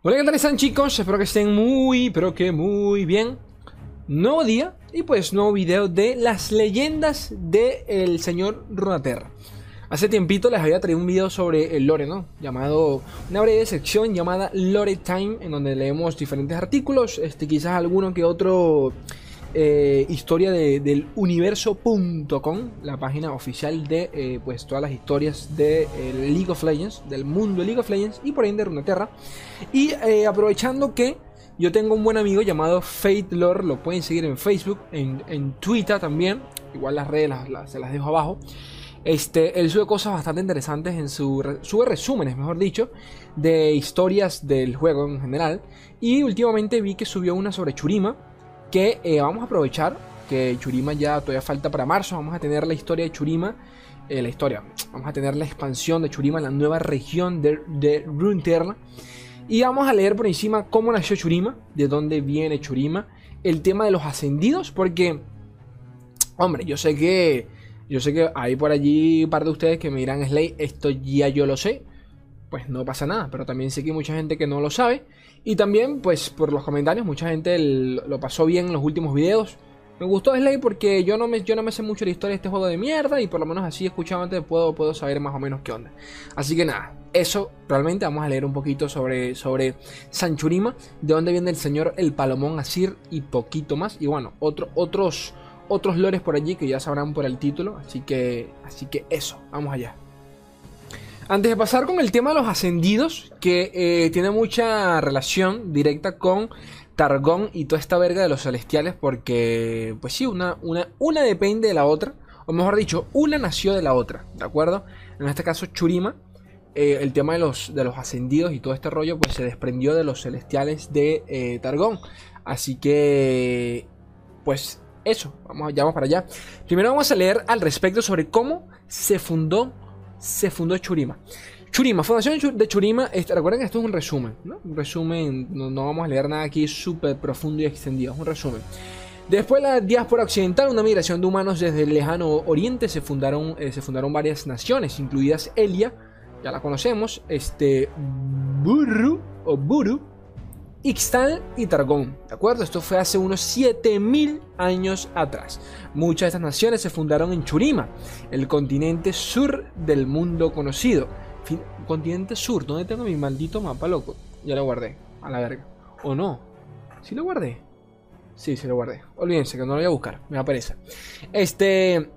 Hola, ¿qué tal están chicos? Espero que estén muy, pero que muy bien. Nuevo día y pues nuevo video de las leyendas del señor Runaterra. Hace tiempito les había traído un video sobre el lore, ¿no? Llamado, una breve sección llamada Lore Time, en donde leemos diferentes artículos, este, quizás alguno que otro eh, historia de, del universo.com, la página oficial de eh, pues todas las historias de eh, League of Legends, del mundo de League of Legends y por ende de Runeterra. Y aprovechando que yo tengo un buen amigo llamado Fate Lore, lo pueden seguir en Facebook, en, Twitter también, igual las redes se las dejo abajo. Este, él sube cosas bastante interesantes en su sube resúmenes, mejor dicho, de historias del juego en general. Y últimamente vi que subió una sobre Churima, que eh, vamos a aprovechar que Churima ya todavía falta para marzo, vamos a tener la historia de Churima, eh, la historia, vamos a tener la expansión de Churima, la nueva región de, de Runeterra, y vamos a leer por encima cómo nació Churima, de dónde viene Churima, el tema de los ascendidos, porque, hombre, yo sé que, yo sé que hay por allí un par de ustedes que me dirán, Slay, esto ya yo lo sé, pues no pasa nada. Pero también sé que hay mucha gente que no lo sabe. Y también, pues por los comentarios, mucha gente lo pasó bien en los últimos videos. Me gustó Slay porque yo no, me, yo no me sé mucho la historia de este juego de mierda y por lo menos así escuchado antes puedo, puedo saber más o menos qué onda. Así que nada, eso realmente vamos a leer un poquito sobre, sobre Sanchurima, de dónde viene el señor El Palomón Asir y poquito más. Y bueno, otro, otros, otros lores por allí que ya sabrán por el título. Así que, así que eso, vamos allá. Antes de pasar con el tema de los ascendidos, que eh, tiene mucha relación directa con Targón y toda esta verga de los celestiales, porque, pues sí, una, una, una depende de la otra, o mejor dicho, una nació de la otra, ¿de acuerdo? En este caso, Churima, eh, el tema de los, de los ascendidos y todo este rollo, pues se desprendió de los celestiales de eh, Targón. Así que, pues eso, vamos, ya vamos para allá. Primero vamos a leer al respecto sobre cómo se fundó se fundó Churima. Churima, fundación de Churima, este, recuerden que esto es un resumen, ¿no? Resumen, no, vamos a leer nada aquí súper profundo y extendido, es un resumen. Después de la diáspora occidental, una migración de humanos desde el lejano oriente, se fundaron, eh, se fundaron varias naciones, incluidas Elia, ya la conocemos, este, Buru, o Buru, Ixtal y Targón. ¿De acuerdo? Esto fue hace unos 7000 años atrás. Muchas de estas naciones se fundaron en Churima, el continente sur del mundo conocido. continente sur, ¿dónde tengo mi maldito mapa, loco? Ya lo guardé, a la verga. ¿O no? ¿Sí lo guardé? Sí, sí lo guardé. Olvídense que no lo voy a buscar, me aparece. Este.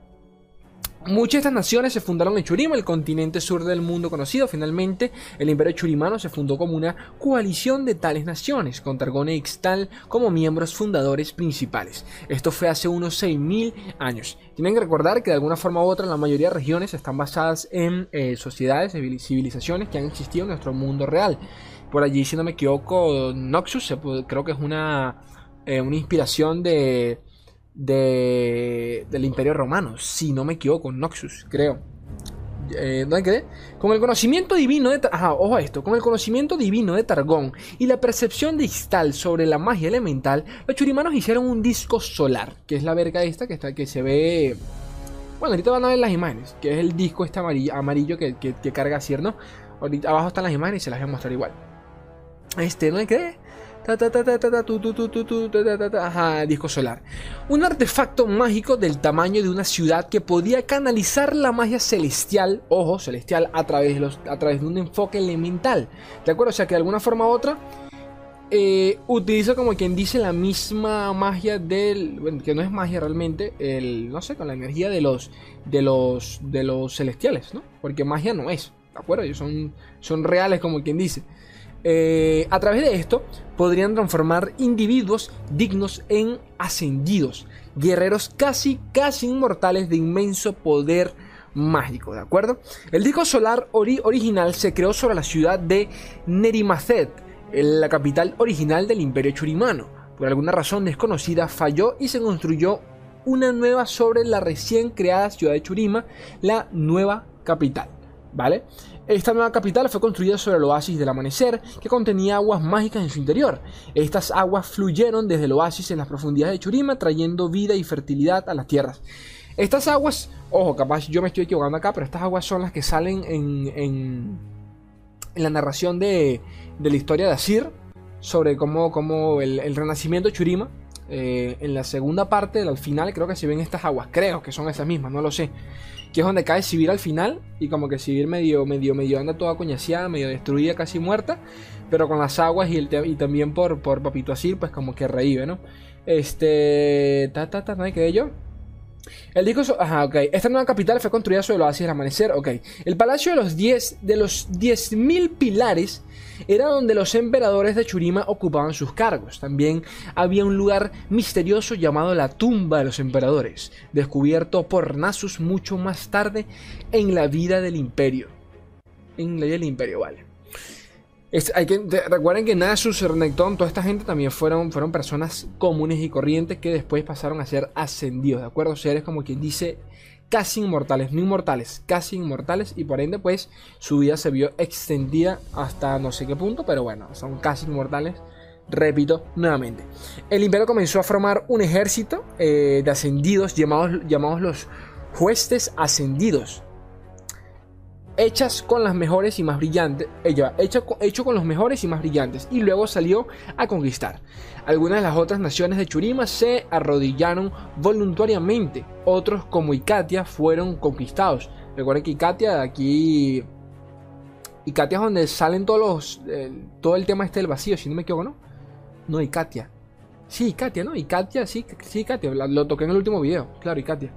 Muchas de estas naciones se fundaron en Churima, el continente sur del mundo conocido. Finalmente, el imperio churimano se fundó como una coalición de tales naciones, con Targón e Ixtal como miembros fundadores principales. Esto fue hace unos 6.000 años. Tienen que recordar que de alguna forma u otra la mayoría de regiones están basadas en eh, sociedades, civilizaciones que han existido en nuestro mundo real. Por allí, si no me equivoco, Noxus creo que es una, eh, una inspiración de de, del Imperio Romano, si no me equivoco, Noxus, creo. Eh, ¿Dónde quedé? Con el conocimiento divino de Ajá, ojo a esto. Con el conocimiento divino de Targón y la percepción de Ixtal sobre la magia elemental, los churimanos hicieron un disco solar, que es la verga esta que, está, que se ve. Bueno, ahorita van a ver las imágenes, que es el disco este amarillo, amarillo que, que, carga Cierno. Ahorita abajo están las imágenes y se las voy a mostrar igual. Este, ¿dónde quedé? Disco solar. Un artefacto mágico del tamaño de una ciudad que podía canalizar la magia celestial, ojo, celestial, a través de, los, a través de un enfoque elemental. ¿De acuerdo? O sea que de alguna forma u otra eh, utiliza como quien dice la misma magia del. Bueno, que no es magia realmente, el. No sé, con la energía de los. De los. De los celestiales, ¿no? Porque magia no es. ¿De acuerdo? Ellos son, son reales como quien dice. Eh, a través de esto podrían transformar individuos dignos en ascendidos, guerreros casi, casi inmortales de inmenso poder mágico, ¿de acuerdo? El disco solar original se creó sobre la ciudad de Nerimacet, la capital original del imperio churimano. Por alguna razón desconocida falló y se construyó una nueva sobre la recién creada ciudad de Churima, la nueva capital. ¿Vale? Esta nueva capital fue construida sobre el oasis del amanecer, que contenía aguas mágicas en su interior. Estas aguas fluyeron desde el oasis en las profundidades de Churima, trayendo vida y fertilidad a las tierras. Estas aguas, ojo, capaz yo me estoy equivocando acá, pero estas aguas son las que salen en, en la narración de, la historia de Asir sobre cómo, cómo el, el renacimiento de Churima. eh, en la segunda parte, al final, creo que se ven estas aguas, creo que son esas mismas, no lo sé. Que es donde cae Sibir al final y como que Sibir medio, medio, medio anda toda coñaseada, medio destruida, casi muerta. Pero con las aguas y, el y también por, por Papito Asir, pues como que revive, ¿no? Este. Ta, ta, ta, ¿dónde quedé yo? El disco. Ajá, ok. Esta nueva capital fue construida sobre el oasis del amanecer. Ok. El palacio de los 10 de los 10.000 pilares era donde los emperadores de Churima ocupaban sus cargos. También había un lugar misterioso llamado la tumba de los emperadores, descubierto por Nasus mucho más tarde en la vida del imperio. En la vida del imperio, vale. Es- hay que, recuerden que Nasus, Renekton, toda esta gente también fueron, fueron personas comunes y corrientes que después pasaron a ser ascendidos, ¿de acuerdo? Seres como quien dice casi inmortales, no inmortales, casi inmortales y por ende pues su vida se vio extendida hasta no sé qué punto, pero bueno, son casi inmortales. Repito nuevamente. El imperio comenzó a formar un ejército eh, de ascendidos llamados, los huestes ascendidos hechas con las mejores y más brillantes, ella, hecha, co- hecho con los mejores y más brillantes, y luego salió a conquistar. Algunas de las otras naciones de Churima se arrodillaron voluntariamente, otros como Icatia fueron conquistados. Recuerden que Icatia aquí... Icatia es donde salen todos los... todo el tema este del vacío, si no me equivoco, ¿no? No, Icatia. Sí, Icatia, ¿no? Icatia, sí, sí, Icatia. Lo toqué en el último video, claro, Icatia.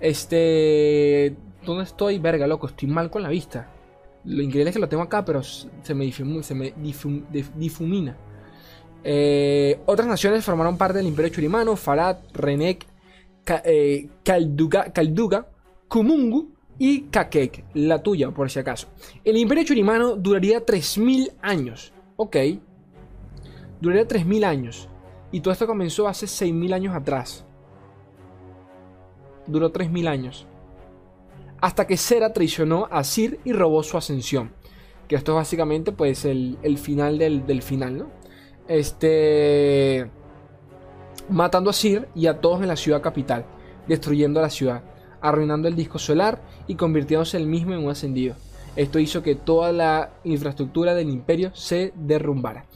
Este... ¿Dónde estoy? Verga, loco, estoy mal con la vista. Lo increíble es que lo tengo acá, pero se me, se me difum- dif- difumina. Eh, otras naciones formaron parte del Imperio Churimano: Farad, Renek, Ka- eh, Kalduga, Kalduga, Kumungu y Kakek, la tuya, por si acaso. El Imperio Churimano duraría 3000 años. Ok. Duraría 3000 años. Y todo esto comenzó hace 6000 años atrás. Duró 3000 años hasta que Sera traicionó a Sir y robó su ascensión. Que esto es básicamente pues el, final del, del final, ¿no? Este... Matando a Sir y a todos en la ciudad capital, destruyendo la ciudad, arruinando el disco solar y convirtiéndose el mismo en un ascendido. Esto hizo que toda la infraestructura del imperio se derrumbara.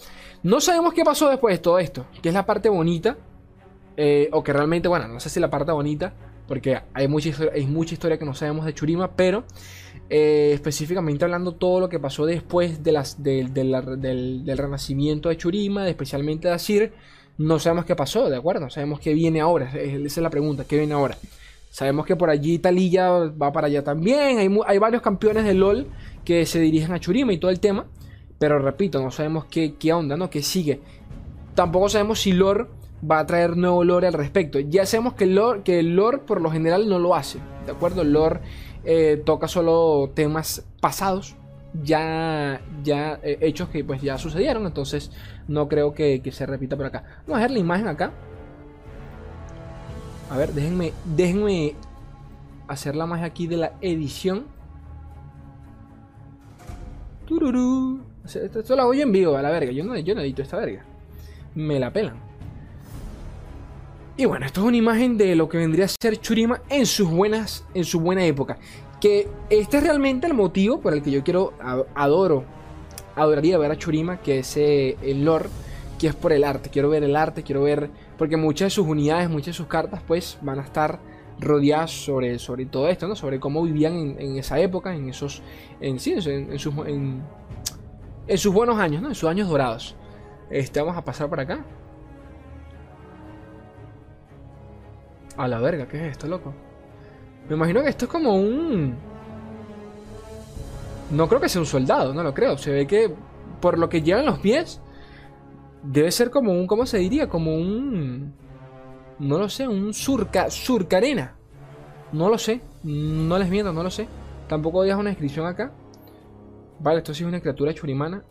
No sabemos qué pasó después de todo esto, que es la parte bonita, eh, o que realmente, bueno, no sé si la parte bonita, porque hay mucha, historia, hay mucha historia que no sabemos de Churima, pero eh, específicamente hablando todo lo que pasó después de las, del- del- renacimiento de Churima, especialmente de Asir, no sabemos qué pasó, ¿de acuerdo? No sabemos qué viene ahora, esa es la pregunta, ¿qué viene ahora? Sabemos que por allí Talilla va para allá también, hay, hay varios campeones de LOL que se dirigen a Churima y todo el tema, pero repito, no sabemos qué, qué onda, ¿no? ¿Qué sigue? Tampoco sabemos si Lore va a traer nuevo lore al respecto. Ya sabemos que el lore, que el lore por lo general no lo hace, ¿de acuerdo? El lore eh, toca solo temas pasados, ya, ya eh, hechos que pues ya sucedieron, entonces no creo que, que se repita por acá. Vamos a ver la imagen acá. A ver, déjenme, déjenme hacer la magia aquí de la edición. Tururú. Esto, esto lo hago yo en vivo, a la verga. Yo no, yo no edito esta verga. Me la pelan. Y bueno, esto es una imagen de lo que vendría a ser Churima en sus buenas, en su buena época. Que este es realmente el motivo por el que yo quiero, adoro, adoraría ver a Churima, que es eh, el lore, que es por el arte. Quiero ver el arte, quiero ver, porque muchas de sus unidades, muchas de sus cartas, pues van a estar rodeadas sobre, sobre todo esto, ¿no? Sobre cómo vivían en, esa época, en esos, en, en, sus, en, sus buenos años, ¿no? En sus años dorados. Este, vamos a pasar por acá. A la verga, ¿qué es esto, loco? Me imagino que esto es como un... No creo que sea un soldado, no lo creo. Se ve que por lo que llevan los pies, debe ser como un, ¿cómo se diría? Como un... No lo sé, un surca, surcarena. No lo sé, no les miento, no lo sé. Tampoco deja una descripción acá. Vale, esto sí es una criatura churimana.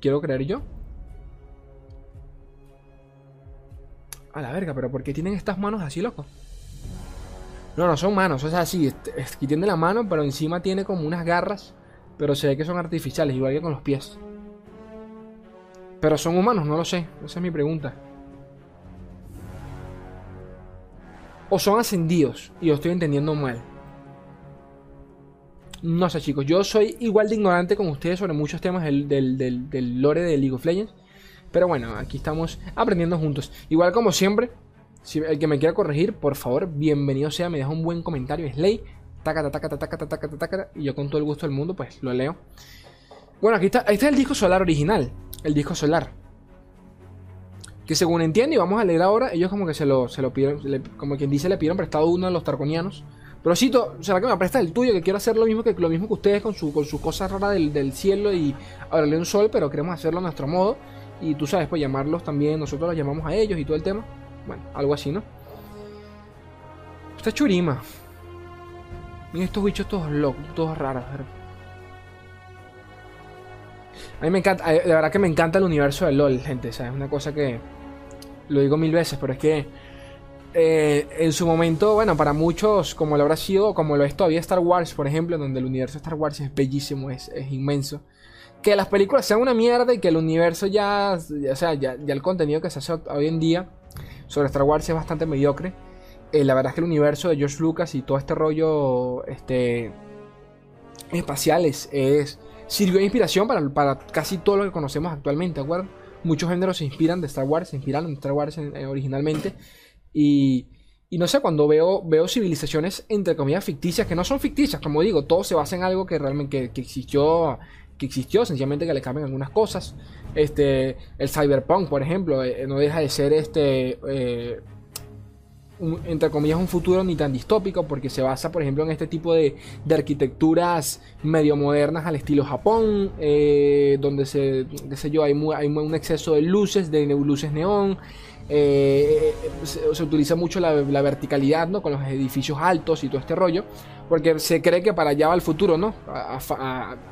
Quiero creer yo. A la verga, pero ¿por qué tienen estas manos así, loco? No, no son manos, o sea, sí, es que tiene la mano, pero encima tiene como unas garras, pero se ve que son artificiales, igual que con los pies. Pero son humanos, no lo sé, esa es mi pregunta. O son ascendidos, y yo estoy entendiendo mal. No sé, chicos, yo soy igual de ignorante con ustedes sobre muchos temas del, del, lore de League of Legends. Pero bueno, aquí estamos aprendiendo juntos. Igual como siempre, si el que me quiera corregir, por favor, bienvenido sea, me deja un buen comentario. Slay, taca, taca, taca, taca, taca, taca, y yo con todo el gusto del mundo, pues lo leo. Bueno, aquí está, ahí está el disco solar original. El disco solar. Que según entiendo, y vamos a leer ahora, ellos como que se lo, se lo pidieron, como quien dice, le pidieron prestado uno de los tarconianos. Pero Cito, ¿será que me presta el tuyo? Que quiero hacer lo mismo que lo mismo que ustedes con su, con su cosa rara del, del cielo y hablarle un sol, pero queremos hacerlo a nuestro modo. Y tú sabes, pues llamarlos también, nosotros los llamamos a ellos y todo el tema. Bueno, algo así, ¿no? Esta churima. Miren estos bichos todos locos, todos raros. A mí me encanta, de verdad que me encanta el universo de LOL, gente. ¿sabes? Es una cosa que lo digo mil veces, pero es que eh, en su momento, bueno, para muchos, como lo habrá sido, como lo es todavía Star Wars, por ejemplo, donde el universo de Star Wars es bellísimo, es, inmenso. Que las películas sean una mierda y que el universo ya, o sea, ya, el contenido que se hace hoy en día sobre Star Wars es bastante mediocre. Eh, la verdad es que el universo de George Lucas y todo este rollo este, espacial es, sirvió de inspiración para, casi todo lo que conocemos actualmente, ¿de acuerdo? Muchos géneros se inspiran de Star Wars, se inspiraron de Star Wars originalmente. Y, no sé, cuando veo, veo civilizaciones entre comillas ficticias, que no son ficticias, como digo, todo se basa en algo que realmente que, existió, que existió, sencillamente que le cambian algunas cosas. Este, el cyberpunk, por ejemplo, eh, no deja de ser este, eh, entre comillas, un futuro ni tan distópico, porque se basa, por ejemplo, en este tipo de, arquitecturas medio modernas al estilo Japón, eh, donde se, sé yo, hay, un exceso de luces, de luces neón. Eh, se, utiliza mucho la, verticalidad, ¿no? Con los edificios altos y todo este rollo, porque se cree que para allá va el futuro, ¿no?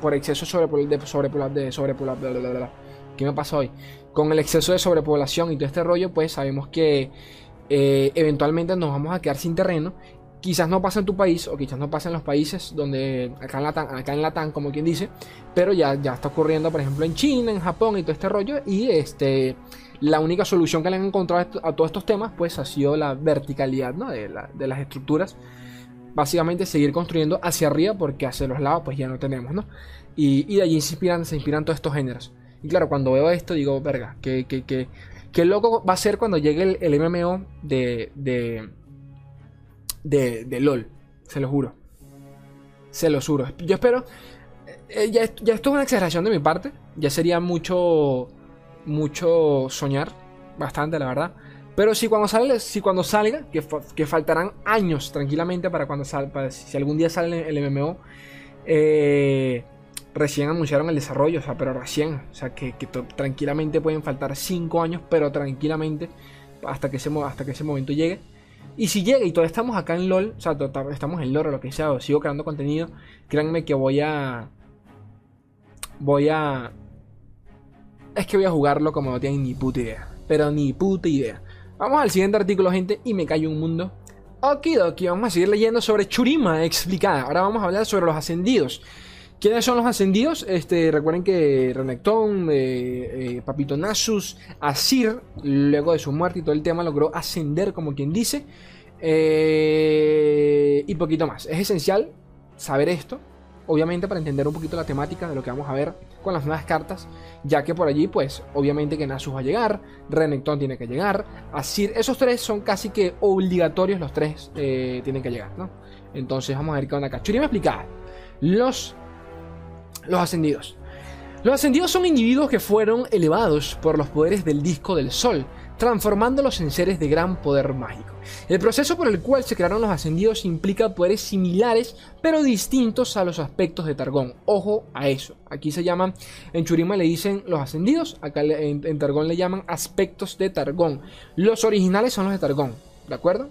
por exceso de, sobrepoblación, ¿Qué me pasa hoy? Con el exceso de sobrepoblación y todo este rollo, pues sabemos que eh, eventualmente nos vamos a quedar sin terreno. Quizás no pasa en tu país o quizás no pasa en los países donde acá en Latam, acá en Latam como quien dice, pero ya, ya está ocurriendo, por ejemplo, en China, en Japón y todo este rollo y este la única solución que le han encontrado a todos estos temas, pues ha sido la verticalidad de, las estructuras. Básicamente seguir construyendo hacia arriba porque hacia los lados pues ya no tenemos, ¿no? Y, de allí se inspiran, se inspiran todos estos géneros. Y claro, cuando veo esto digo, verga, que, que, loco va a ser cuando llegue el, MMO de, de, de, LOL. Se lo juro. Se lo juro. Yo espero... Eh, ya, ya esto es una exageración de mi parte. Ya sería mucho mucho soñar, bastante la verdad. Pero si cuando, sale, si cuando salga, que, que faltarán años tranquilamente para cuando salga, si algún día sale el MMO, eh, recién anunciaron el desarrollo, o sea, pero recién, o sea, que, tranquilamente pueden faltar 5 años, pero tranquilamente hasta que, ese, hasta que ese momento llegue. Y si llega y todavía estamos acá en LOL, o sea, estamos en LOL o lo que sea, sigo creando contenido, créanme que voy a... Voy a es que voy a jugarlo como no tienen ni puta idea. Pero ni puta idea. Vamos al siguiente artículo, gente, y me callo un mundo. Okidoki, vamos a seguir leyendo sobre Churima explicada. Ahora vamos a hablar sobre los ascendidos. ¿Quiénes son los ascendidos? Este, recuerden que Renekton, eh, eh, Papito Nasus, Asir, luego de su muerte y todo el tema, logró ascender, como quien dice. Eh, y poquito más. Es esencial saber esto, obviamente para entender un poquito la temática de lo que vamos a ver con las nuevas cartas, ya que por allí, pues, obviamente que Nasus va a llegar, Renekton tiene que llegar, Asir, esos tres son casi que obligatorios, los tres eh, tienen que llegar, ¿no? Entonces vamos a ver qué onda acá. Churi me explicaba, los, los ascendidos. Los ascendidos son individuos que fueron elevados por los poderes del disco del sol, transformándolos en seres de gran poder mágico. El proceso por el cual se crearon los ascendidos implica poderes similares pero distintos a los aspectos de Targón. Ojo a eso. Aquí se llaman, en Churima le dicen los ascendidos, acá en, Targón le llaman aspectos de Targón. Los originales son los de Targón, ¿de acuerdo?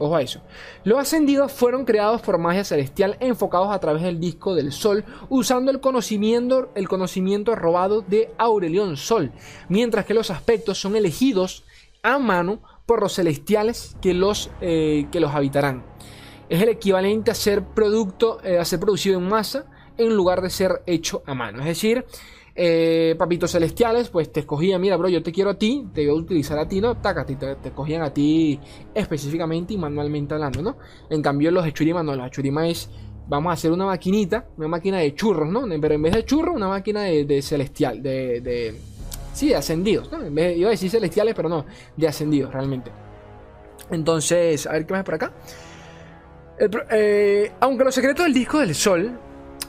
Ojo a eso. Los ascendidos fueron creados por magia celestial enfocados a través del disco del sol, usando el conocimiento, el conocimiento robado de Aurelión Sol, mientras que los aspectos son elegidos a mano por los celestiales que los, eh, que los habitarán. Es el equivalente a ser, producto, eh, a ser producido en masa en lugar de ser hecho a mano. Es decir, eh, papitos celestiales, pues te escogían, mira, bro, yo te quiero a ti, te voy a utilizar a ti, ¿no? Taca, te, te escogían a ti específicamente y manualmente hablando, ¿no? En cambio, los de Churima no, los de Churima es vamos a hacer una maquinita, una máquina de churros, ¿no? Pero en vez de churros, una máquina de, celestial, de, Sí, de ascendidos, ¿no? Iba a decir celestiales, pero no, de ascendidos realmente. Entonces, a ver qué más por acá. Eh, aunque los secretos del disco del sol,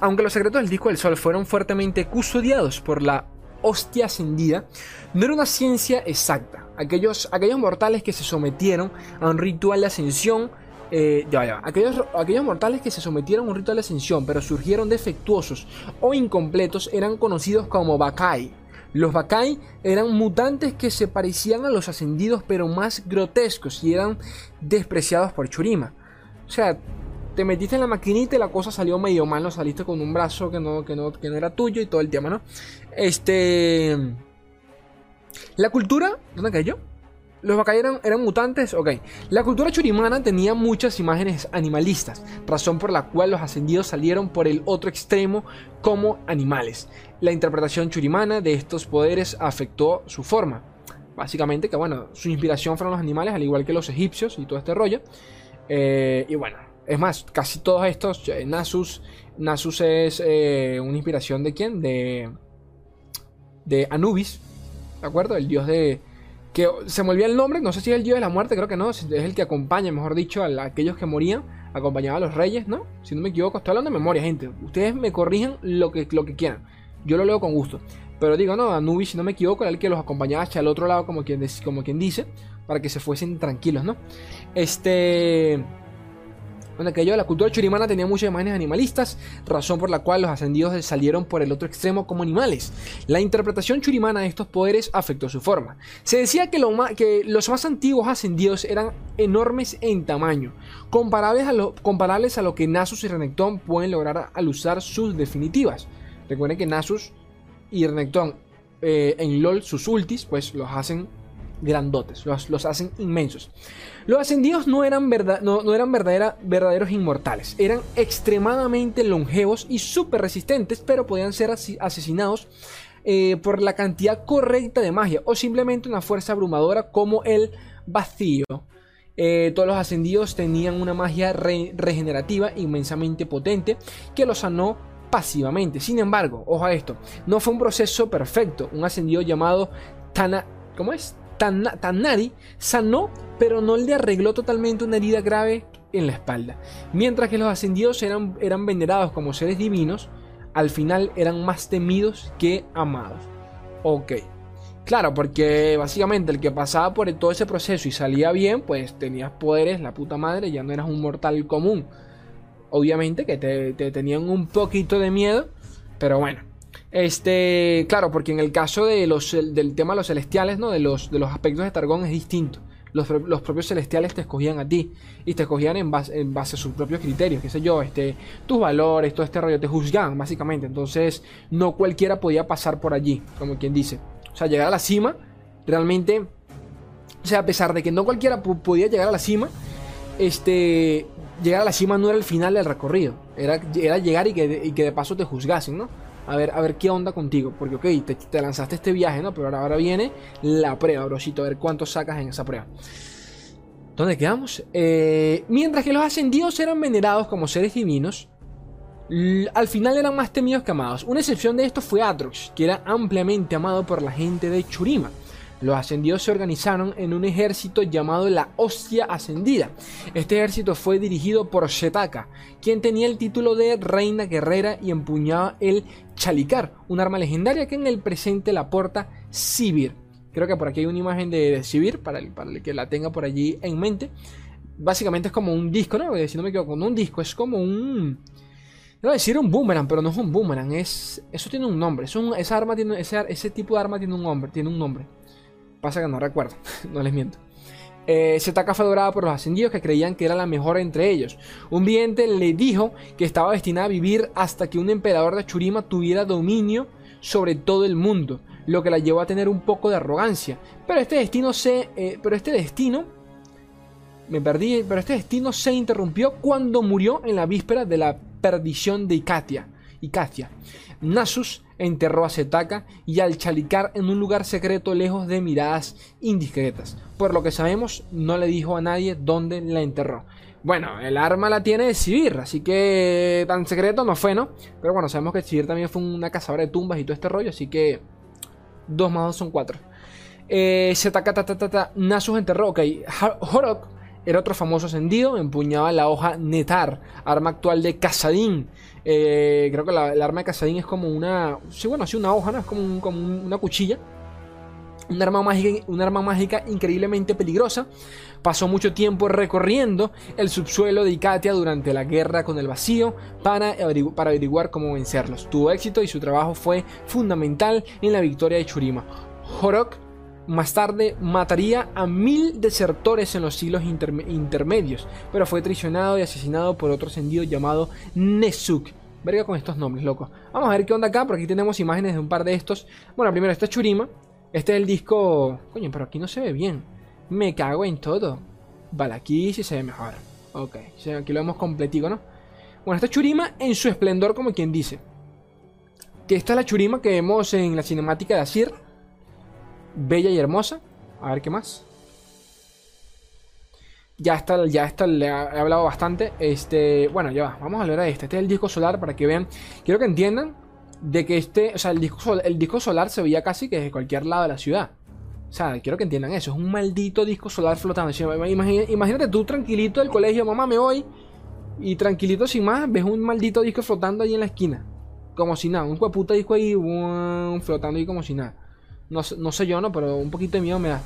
aunque los secretos del disco del sol fueron fuertemente custodiados por la hostia ascendida, no era una ciencia exacta. Aquellos, aquellos mortales que se sometieron a un ritual de ascensión eh. Aquellos, aquellos mortales que se sometieron a un ritual de ascensión pero surgieron defectuosos o incompletos eran conocidos como Bakai. Los Bakai eran mutantes que se parecían a los ascendidos pero más grotescos y eran despreciados por Churima. O sea, te metiste en la maquinita y la cosa salió medio mal, no saliste con un brazo que no, que no, que no era tuyo y todo el tema, ¿no? Este... La cultura... ¿Dónde cayó? ¿Los Bakai eran, mutantes? Ok. La cultura churimana tenía muchas imágenes animalistas, razón por la cual los ascendidos salieron por el otro extremo como animales. La interpretación churimana de estos poderes afectó su forma. Básicamente que, bueno, su inspiración fueron los animales, al igual que los egipcios y todo este rollo. Eh, y bueno, es más, casi todos estos, eh, Nasus, Nasus es eh, una inspiración de quién? De, de Anubis, ¿de acuerdo? El dios de que se me olvida el nombre, no sé si es el dios de la muerte, creo que no, es el que acompaña, mejor dicho, a, aquellos que morían, acompañaba a los reyes, ¿no? Si no me equivoco, estoy hablando de memoria, gente. Ustedes me corrijan lo que, lo que quieran. Yo lo leo con gusto. Pero digo, no, Anubis, si no me equivoco, era el que los acompañaba hacia el otro lado, como quien, como quien dice, para que se fuesen tranquilos, ¿no? Este. Bueno, aquello la cultura churimana tenía muchas imágenes animalistas, razón por la cual los ascendidos salieron por el otro extremo como animales. La interpretación churimana de estos poderes afectó su forma. Se decía que, los más antiguos ascendidos eran enormes en tamaño, comparables a lo, comparables a lo que Nasus y Renekton pueden lograr al usar sus definitivas. Recuerden que Nasus y Renekton eh, en LOL, sus ultis, pues los hacen grandotes, los, hacen inmensos. Los ascendidos no eran, verdad, no, eran verdaderos inmortales, eran extremadamente longevos y súper resistentes, pero podían ser asesinados eh, por la cantidad correcta de magia o simplemente una fuerza abrumadora como el vacío. Eh, todos los ascendidos tenían una magia regenerativa inmensamente potente que los sanó pasivamente. Sin embargo, ojo a esto, no fue un proceso perfecto. Un ascendido llamado Tana, ¿cómo es? Tanari sanó, pero no le arregló totalmente una herida grave en la espalda. Mientras que los ascendidos eran, eran venerados como seres divinos, al final eran más temidos que amados. Ok. Claro, porque básicamente el que pasaba por todo ese proceso y salía bien, pues tenías poderes, la puta madre, ya no eras un mortal común. Obviamente que te, te tenían un poquito de miedo, pero bueno. Este, claro, porque en el caso de los, del tema de los celestiales, ¿no? De los, de los aspectos de Targón es distinto. Los, propios celestiales te escogían a ti y te escogían en base, en base a sus propios criterios, qué sé yo, este, tus valores, todo este rollo, te juzgaban básicamente. Entonces, no cualquiera podía pasar por allí, como quien dice. O sea, llegar a la cima, realmente, o sea, a pesar de que no cualquiera podía llegar a la cima, este, llegar a la cima no era el final del recorrido, era, era llegar y que, y que de paso te juzgasen, ¿no? A ver, a ver qué onda contigo. Porque, ok, te, lanzaste este viaje, ¿no? Pero ahora, ahora viene la prueba, brosito, a ver cuánto sacas en esa prueba. ¿Dónde quedamos? Eh, mientras que los ascendidos eran venerados como seres divinos, al final eran más temidos que amados. Una excepción de esto fue Atrox, que era ampliamente amado por la gente de Churima. Los ascendidos se organizaron en un ejército llamado la Hostia Ascendida. Este ejército fue dirigido por Shetaka, quien tenía el título de Reina Guerrera y empuñaba el Chalicar, un arma legendaria que en el presente la porta Sibir. Creo que por aquí hay una imagen de, Sibir, para el, para el que la tenga por allí en mente. Básicamente es como un disco, ¿no? Si no me equivoco, no un disco, es como un... No decir un boomerang, pero no es un boomerang, es... Eso tiene un nombre, esa arma tiene... Ese, ese tipo de arma tiene un nombre, tiene un nombre. Pasa que no recuerdo, no les miento. Eh, Setaka fue adorada por los ascendidos que creían que era la mejor entre ellos. Un vidente le dijo que estaba destinada a vivir hasta que un emperador de Churima tuviera dominio sobre todo el mundo, lo que la llevó a tener un poco de arrogancia. Pero este destino se, eh, pero este destino, me perdí, pero este destino se interrumpió cuando murió en la víspera de la perdición de Icatia. Icatia. Nasus enterró a Setaka y al Chalicar en un lugar secreto lejos de miradas indiscretas. Por lo que sabemos, no le dijo a nadie dónde la enterró. Bueno, el arma la tiene Sivir, así que tan secreto no fue, ¿no? Pero bueno, sabemos que Sivir también fue una cazadora de tumbas y todo este rollo, así que 2 más 2 son 4. Eh, ta Nasus enterró, ok. Horok era otro famoso ascendido, empuñaba la hoja Netar, arma actual de Casadín. Eh, creo que la, el arma de Casadín es como una. Sí, bueno, sí, una hoja, ¿no? Es como, una cuchilla. Un arma, mágica, un arma mágica increíblemente peligrosa. Pasó mucho tiempo recorriendo el subsuelo de Icatia durante la guerra con el vacío para averiguar cómo vencerlos. Tuvo éxito y su trabajo fue fundamental en la victoria de Churima. Horok más tarde mataría a mil desertores en los siglos intermedios, pero fue traicionado y asesinado por otro ascendido llamado Nesuk. Verga con estos nombres, loco. Vamos a ver qué onda acá, por aquí tenemos imágenes de un par de estos. Bueno, primero este es Churima. Este es el disco... Coño, pero aquí no se ve bien. Me cago en todo. Vale, aquí sí se ve mejor. Ok, aquí lo vemos completico, ¿no? Bueno, este es Churima en su esplendor, como quien dice. Que esta es la Churima que vemos en la cinemática de Asir bella y hermosa. A ver qué más. Ya está, ya está, le he hablado bastante. Este, bueno, ya va. Vamos a hablar de este. Este es el disco solar para que vean. Quiero que entiendan de que este, o sea, el disco, el disco solar se veía casi que desde cualquier lado de la ciudad. O sea, quiero que entiendan eso. Es un maldito disco solar flotando. Imagínate, tú tranquilito del colegio, mamá, me voy. Y tranquilito sin más, ves un maldito disco flotando ahí en la esquina. Como si nada. Un puta disco ahí flotando ahí como si nada. No, sé yo, ¿no? Pero un poquito de miedo me da.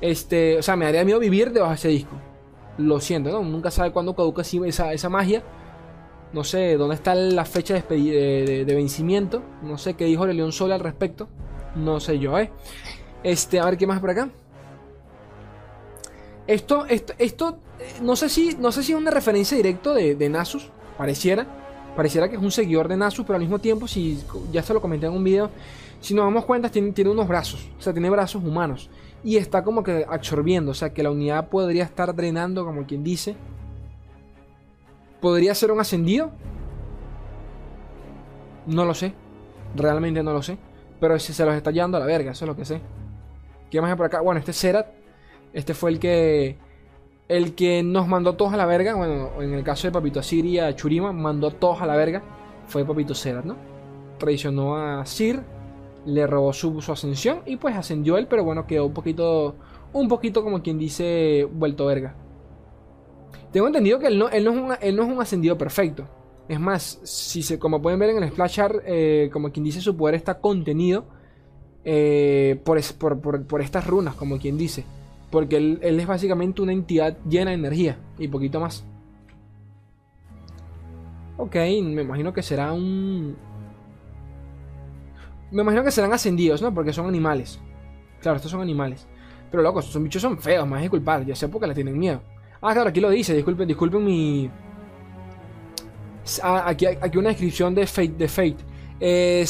Este, o sea, me daría miedo vivir debajo de ese disco. Lo siento, ¿no? Nunca sabe cuándo caduca esa, esa magia. No sé dónde está la fecha de, vencimiento. No sé qué dijo León Sol al respecto. No sé yo, ¿eh? Este, a ver qué más por acá. Esto, esto, esto, no sé si, no sé si es una referencia directa de, de Nasus. Pareciera. Pareciera que es un seguidor de Nasus, pero al mismo tiempo, si ya se lo comenté en un video, si nos damos cuenta, tiene, tiene unos brazos, o sea, tiene brazos humanos. Y está como que absorbiendo, o sea, que la unidad podría estar drenando, como quien dice. ¿Podría ser un ascendido? No lo sé. Realmente no lo sé. Pero si se los está llevando a la verga, eso es lo que sé. ¿Qué más hay por acá? Bueno, este Serat. Este fue el que. El que nos mandó todos a la verga. Bueno, en el caso de Papito Asiria, Churima, mandó todos a la verga. Fue Papito Serat, ¿no? Traicionó a Sir le robó su, ascensión y pues ascendió él, pero bueno, quedó un poquito, un poquito como quien dice, vuelto verga. Tengo entendido que él no, él no, es, un, ascendido perfecto. Es más, si se, como pueden ver en el splash art, eh, como quien dice, su poder está contenido eh, por, estas runas, como quien dice. Porque él, es básicamente una entidad llena de energía y poquito más. Ok, me imagino que será un, me imagino que serán ascendidos, ¿no? Porque son animales. Claro, estos son animales. Pero locos, estos bichos son feos, más disculpar. Ya sé porque le tienen miedo. Ah, claro, aquí lo dice. Disculpen, disculpen mi. Ah, aquí, aquí una descripción de Fate. De Fate. Eh,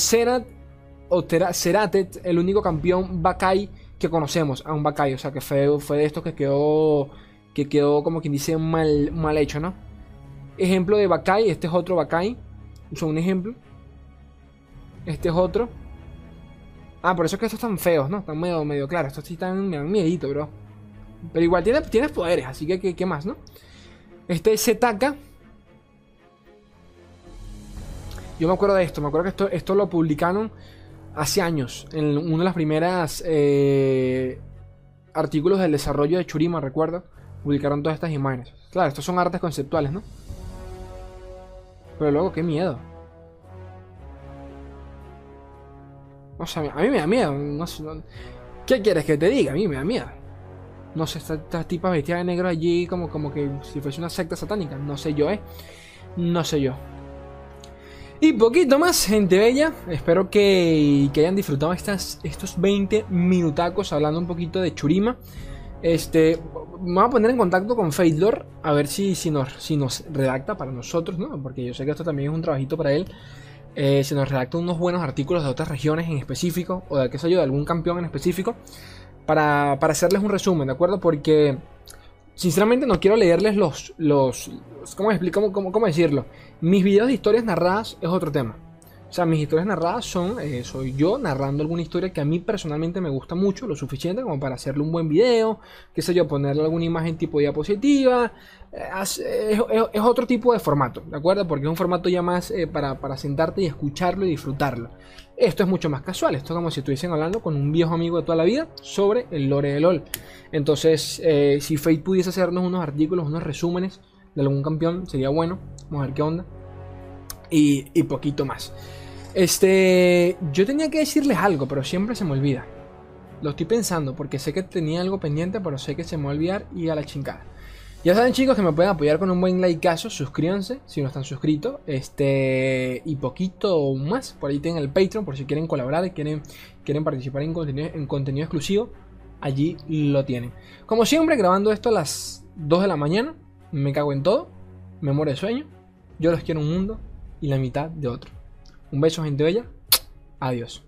o Seratet, el único campeón Bakai que conocemos. A un Bakai, o sea que fue, fue de estos que quedó. Que quedó como quien dice mal, mal hecho, ¿no? Ejemplo de Bakai, este es otro Bakai. Son un ejemplo. Este es otro. Ah, por eso es que estos están feos, ¿no? Están medio, medio claros. Estos sí están, me dan miedito, bro. Pero igual tienes, tienes poderes, así que ¿qué, más, no? Este Zetaka. Yo me acuerdo de esto, me acuerdo que esto, esto lo publicaron hace años. En uno de las primeras eh, artículos del desarrollo de Churima, recuerdo. Publicaron todas estas imágenes. Claro, estos son artes conceptuales, ¿no? Pero luego, qué miedo. O sea, a mí me da miedo. No ¿Qué quieres que te diga? A mí me da miedo. No sé, estas tipas vestidas de negro allí como, como que si fuese una secta satánica. No sé yo, ¿eh? No sé yo. Y poquito más, gente bella. Espero que, hayan disfrutado estas, estos 20 minutacos hablando un poquito de Churima. Este, me voy a poner en contacto con Fadelor a ver si, si, nos, si nos redacta para nosotros, ¿no? Porque yo sé que esto también es un trabajito para él. Eh, se nos redacta unos buenos artículos de otras regiones en específico, o de qué sé yo, de algún campeón en específico, para, hacerles un resumen, ¿de acuerdo? Porque sinceramente no quiero leerles los, los ¿cómo, explico, cómo, cómo, decirlo? Mis videos de historias narradas es otro tema. O sea, mis historias narradas son, eh, soy yo narrando alguna historia que a mí personalmente me gusta mucho, lo suficiente como para hacerle un buen video, qué sé yo, ponerle alguna imagen tipo diapositiva. Eh, es, es, otro tipo de formato, ¿de acuerdo? Porque es un formato ya más eh, para, para, sentarte y escucharlo y disfrutarlo. Esto es mucho más casual, esto es como si estuviesen hablando con un viejo amigo de toda la vida sobre el lore de LOL. Entonces, si Fate pudiese hacernos unos artículos, unos resúmenes de algún campeón, sería bueno. Vamos a ver qué onda. Y, y poquito más. Este, yo tenía que decirles algo, pero siempre se me olvida. Lo estoy pensando porque sé que tenía algo pendiente, pero sé que se me va a olvidar y a la chingada. Ya saben chicos que me pueden apoyar con un buen likeazo, suscríbanse si no están suscritos, este y poquito más, por ahí tienen el Patreon por si quieren colaborar, quieren, quieren participar en contenido, en contenido exclusivo, allí lo tienen. Como siempre grabando esto a las 2 de la mañana, me cago en todo, me muero de sueño, yo los quiero un mundo y la mitad de otro. Un beso, gente bella. Adiós.